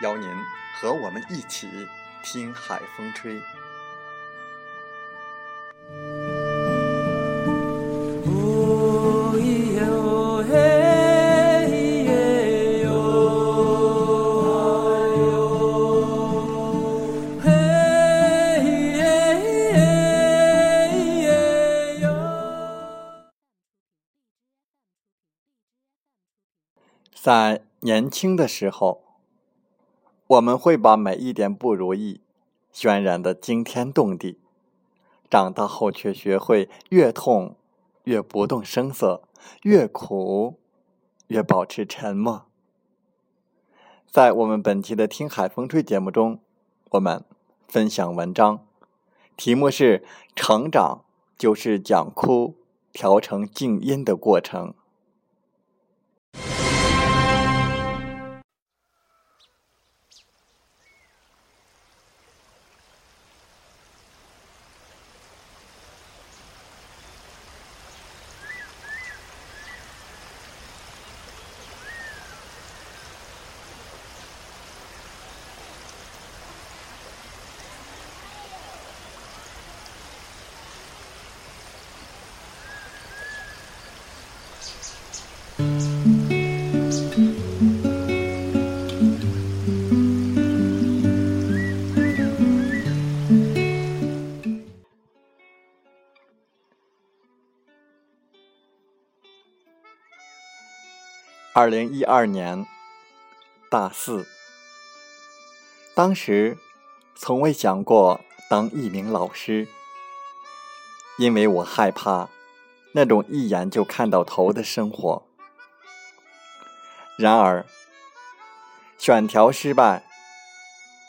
邀您和我们一起听海风吹。在年轻的时候。我们会把每一点不如意渲染的惊天动地，长大后却学会越痛越不动声色，越苦越保持沉默。在我们本期的《听海风吹》节目中，我们分享文章，题目是《成长就是将哭调成静音的过程》。二零一二年大四，当时从未想过当一名老师，因为我害怕那种一眼就看到头的生活。然而，选调失败，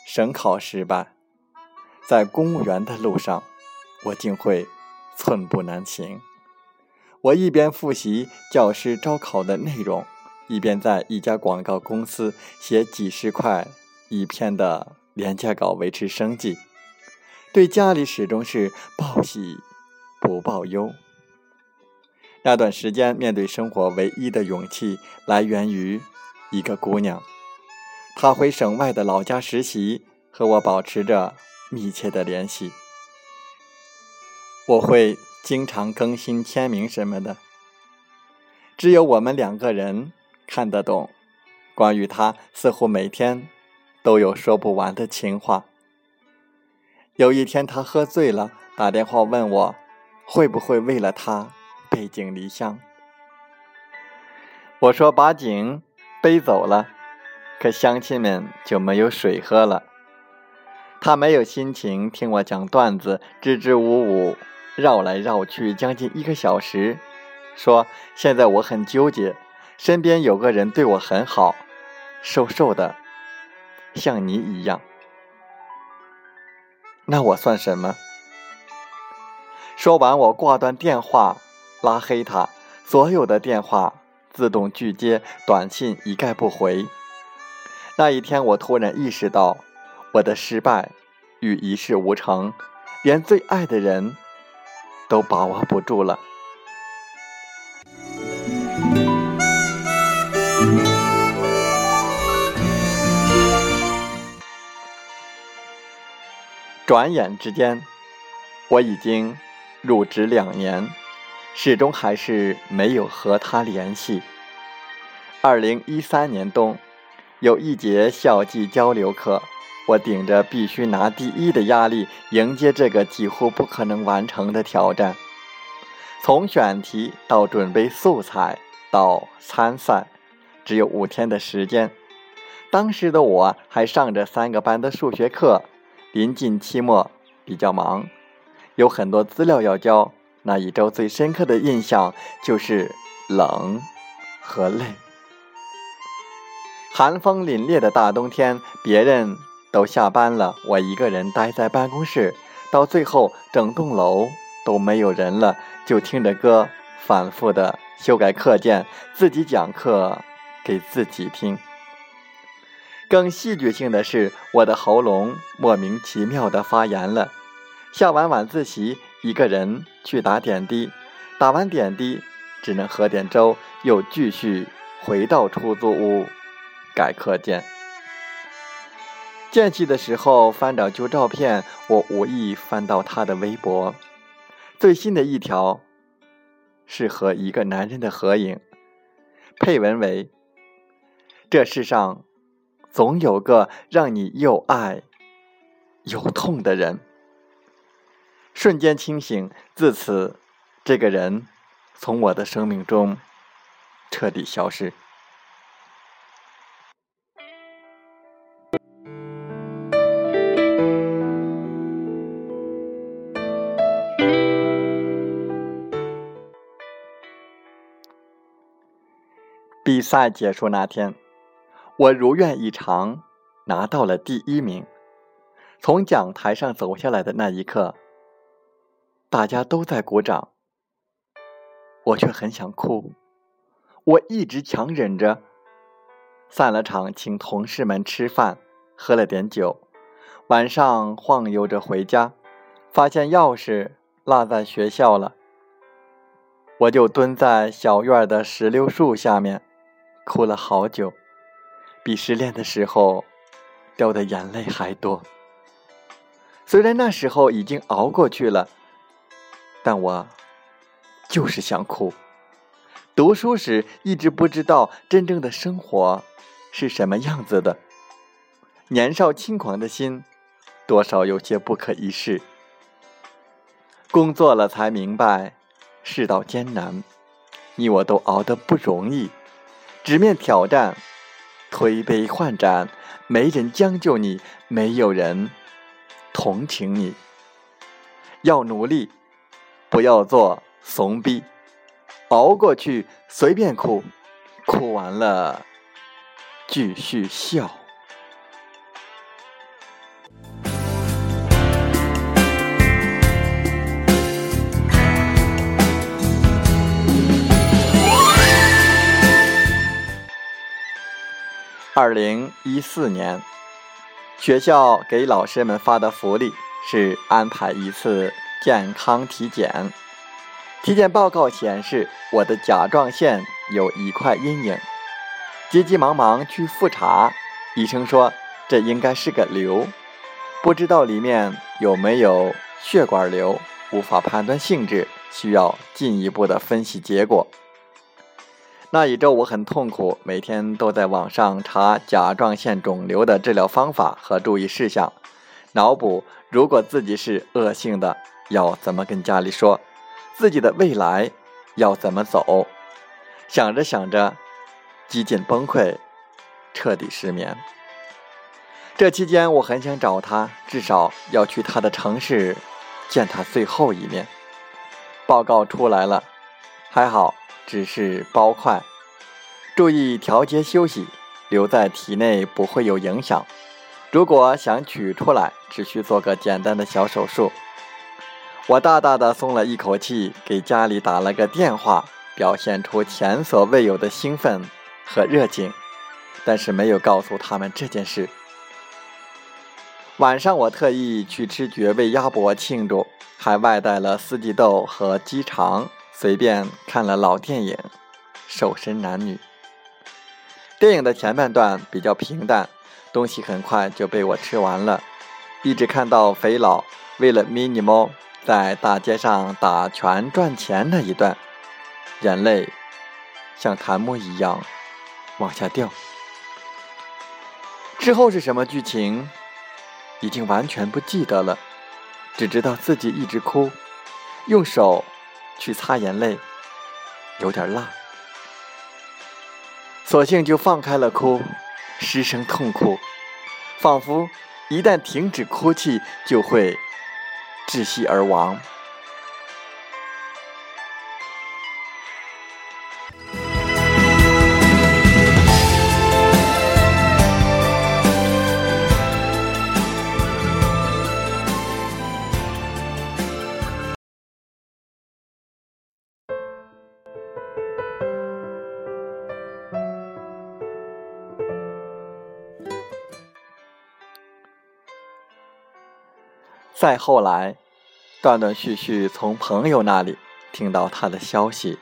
省考失败，在公务员的路上，我竟会寸步难行。我一边复习教师招考的内容。一边在一家广告公司写几十块一篇的廉价稿维持生计，对家里始终是报喜不报忧。那段时间，面对生活唯一的勇气来源于一个姑娘，她回省外的老家实习，和我保持着密切的联系。我会经常更新签名什么的，只有我们两个人。看得懂，关于他似乎每天都有说不完的情话。有一天他喝醉了，打电话问我会不会为了他背井离乡。我说把井背走了，可乡亲们就没有水喝了。他没有心情听我讲段子，支支吾吾绕来绕去将近一个小时，说现在我很纠结。身边有个人对我很好，瘦瘦的，像你一样。那我算什么？说完，我挂断电话，拉黑他，所有的电话自动拒接，短信一概不回。那一天，我突然意识到，我的失败与一事无成，连最爱的人都把握不住了。转眼之间，我已经入职两年，始终还是没有和他联系。二零一三年冬，有一节校际交流课，我顶着必须拿第一的压力，迎接这个几乎不可能完成的挑战。从选题到准备素材到参赛，只有五天的时间。当时的我还上着三个班的数学课，临近期末，比较忙，有很多资料要交。那一周最深刻的印象就是冷和累。寒风凛冽的大冬天，别人都下班了，我一个人待在办公室，到最后整栋楼。都没有人了，就听着歌，反复的修改课件，自己讲课给自己听。更戏剧性的是，我的喉咙莫名其妙的发炎了。下完晚自习，一个人去打点滴，打完点滴，只能喝点粥，又继续回到出租屋改课件。间隙的时候翻找旧照片，我无意翻到他的微博。最新的一条是和一个男人的合影，配文为：“这世上总有个让你又爱又痛的人。”瞬间清醒，自此，这个人从我的生命中彻底消失。比赛结束那天，我如愿以偿拿到了第一名。从讲台上走下来的那一刻，大家都在鼓掌，我却很想哭。我一直强忍着。散了场，请同事们吃饭，喝了点酒。晚上晃悠着回家，发现钥匙落在学校了。我就蹲在小院的石榴树下面。哭了好久，比失恋的时候掉的眼泪还多。虽然那时候已经熬过去了，但我就是想哭。读书时一直不知道真正的生活是什么样子的，年少轻狂的心多少有些不可一世。工作了才明白世道艰难，你我都熬得不容易。直面挑战，推杯换盏，没人将就你，没有人同情你。要努力，不要做怂逼，熬过去，随便哭，哭完了继续笑。二零一四年，学校给老师们发的福利是安排一次健康体检。体检报告显示，我的甲状腺有一块阴影。急急忙忙去复查，医生说这应该是个瘤，不知道里面有没有血管瘤，无法判断性质，需要进一步的分析结果。那一周我很痛苦，每天都在网上查甲状腺肿瘤的治疗方法和注意事项，脑补如果自己是恶性的，要怎么跟家里说，自己的未来要怎么走。想着想着，几近崩溃，彻底失眠。这期间我很想找他，至少要去他的城市见他最后一面。报告出来了，还好。只是包块，注意调节休息，留在体内不会有影响。如果想取出来，只需做个简单的小手术。我大大的松了一口气，给家里打了个电话，表现出前所未有的兴奋和热情，但是没有告诉他们这件事。晚上我特意去吃绝味鸭脖庆祝，还外带了四季豆和鸡肠。随便看了老电影《瘦身男女》，电影的前半段比较平淡，东西很快就被我吃完了。一直看到肥佬为了 mini 猫在大街上打拳赚钱那一段，眼泪像弹幕一样往下掉。之后是什么剧情，已经完全不记得了，只知道自己一直哭，用手去擦眼泪，有点辣，索性就放开了哭，失声痛哭，仿佛一旦停止哭泣就会窒息而亡。再后来，断断续续从朋友那里听到他的消息，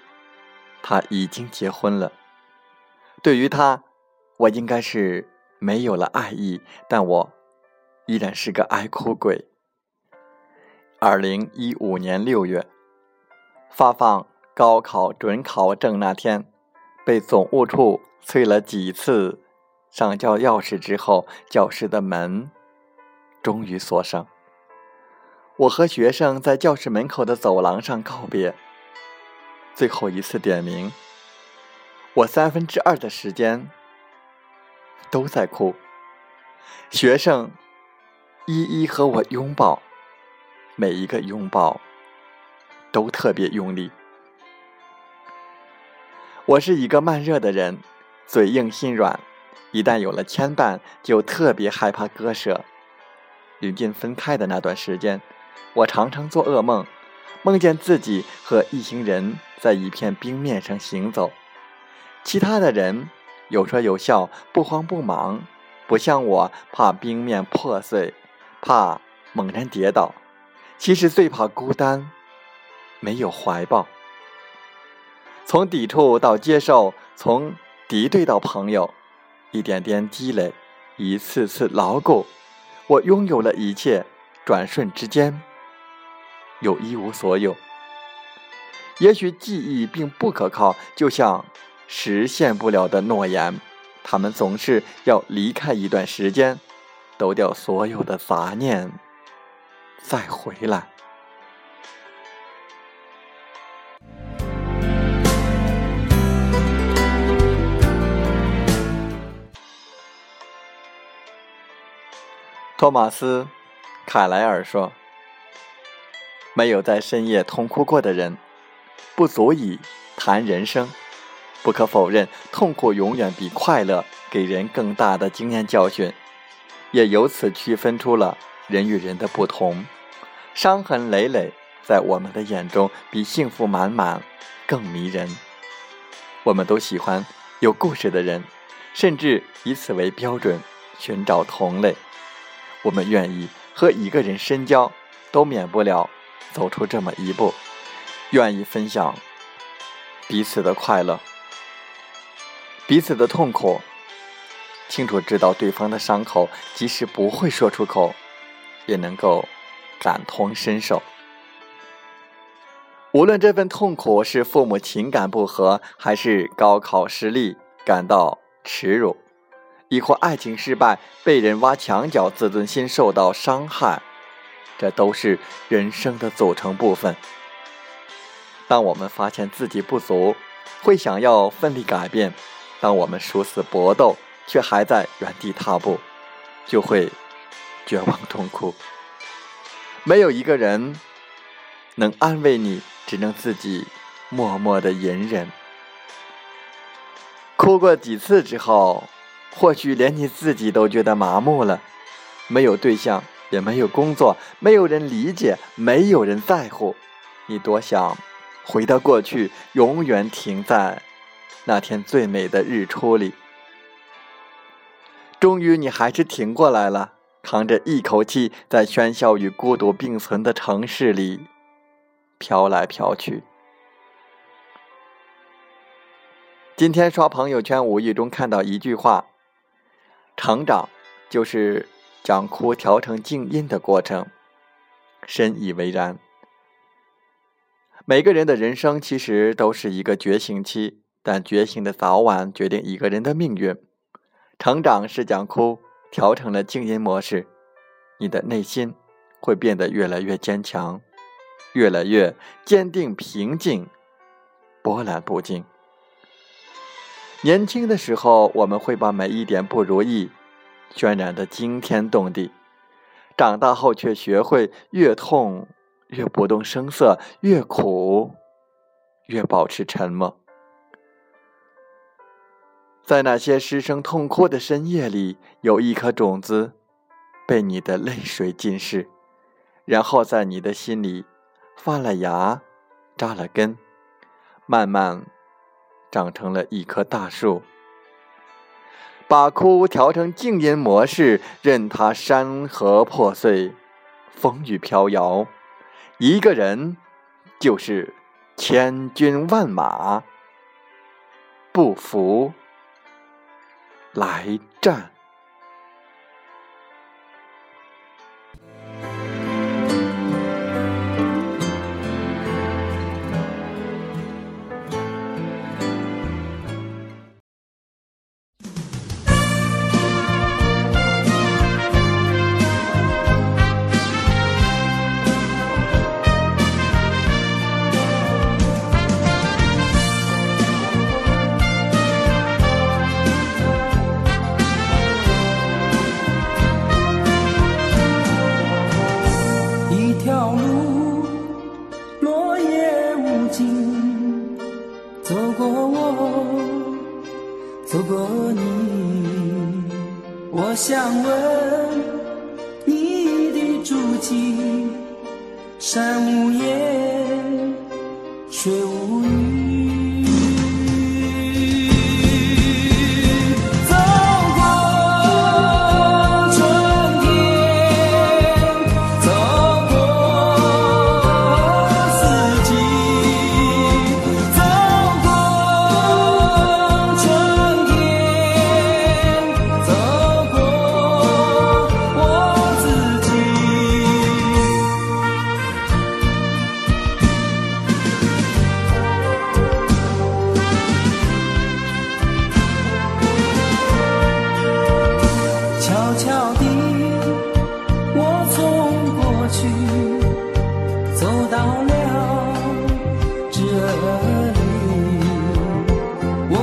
他已经结婚了。对于他，我应该是没有了爱意，但我依然是个爱哭鬼。二零一五年六月，发放高考准考证那天，被总务处催了几次上交钥匙之后，教室的门终于锁上。我和学生在教室门口的走廊上告别，最后一次点名。我三分之二的时间都在哭。学生一一和我拥抱，每一个拥抱都特别用力。我是一个慢热的人，嘴硬心软，一旦有了牵绊，就特别害怕割舍。临近分开的那段时间。我常常做噩梦，梦见自己和一行人在一片冰面上行走，其他的人有说有笑，不慌不忙，不像我怕冰面破碎，怕猛然跌倒。其实最怕孤单，没有怀抱。从抵触到接受，从敌对到朋友，一点点积累，一次次牢固，我拥有了一切，转瞬之间。又一无所有。也许记忆并不可靠，就像实现不了的诺言，他们总是要离开一段时间，抖掉所有的杂念，再回来。托马斯·凯莱尔说。没有在深夜痛哭过的人，不足以谈人生。不可否认，痛苦永远比快乐给人更大的经验教训，也由此区分出了人与人的不同。伤痕累累，在我们的眼中比幸福满满更迷人。我们都喜欢有故事的人，甚至以此为标准寻找同类。我们愿意和一个人深交，都免不了。走出这么一步，愿意分享彼此的快乐，彼此的痛苦，清楚知道对方的伤口，即使不会说出口，也能够感同身受。无论这份痛苦是父母情感不和，还是高考失利感到耻辱，亦或爱情失败被人挖墙脚，自尊心受到伤害。这都是人生的组成部分。当我们发现自己不足，会想要奋力改变；当我们殊死搏斗，却还在原地踏步，就会绝望痛哭。没有一个人能安慰你，只能自己默默的隐忍。哭过几次之后，或许连你自己都觉得麻木了，没有对象。也没有工作，没有人理解，没有人在乎。你多想回到过去，永远停在那天最美的日出里。终于，你还是挺过来了，扛着一口气，在喧嚣与孤独并存的城市里飘来飘去。今天刷朋友圈，无意中看到一句话：“成长就是。”将哭调成静音的过程，深以为然。每个人的人生其实都是一个觉醒期，但觉醒的早晚决定一个人的命运。成长是将哭调成了静音模式，你的内心会变得越来越坚强，越来越坚定、平静、波澜不惊。年轻的时候，我们会把每一点不如意渲染得惊天动地；长大后，却学会越痛越不动声色，越苦越保持沉默。在那些失声痛哭的深夜里，有一颗种子被你的泪水浸湿，然后在你的心里发了芽，扎了根，慢慢。长成了一棵大树，把哭调成静音模式，任它山河破碎，风雨飘摇。一个人就是千军万马，不服来战。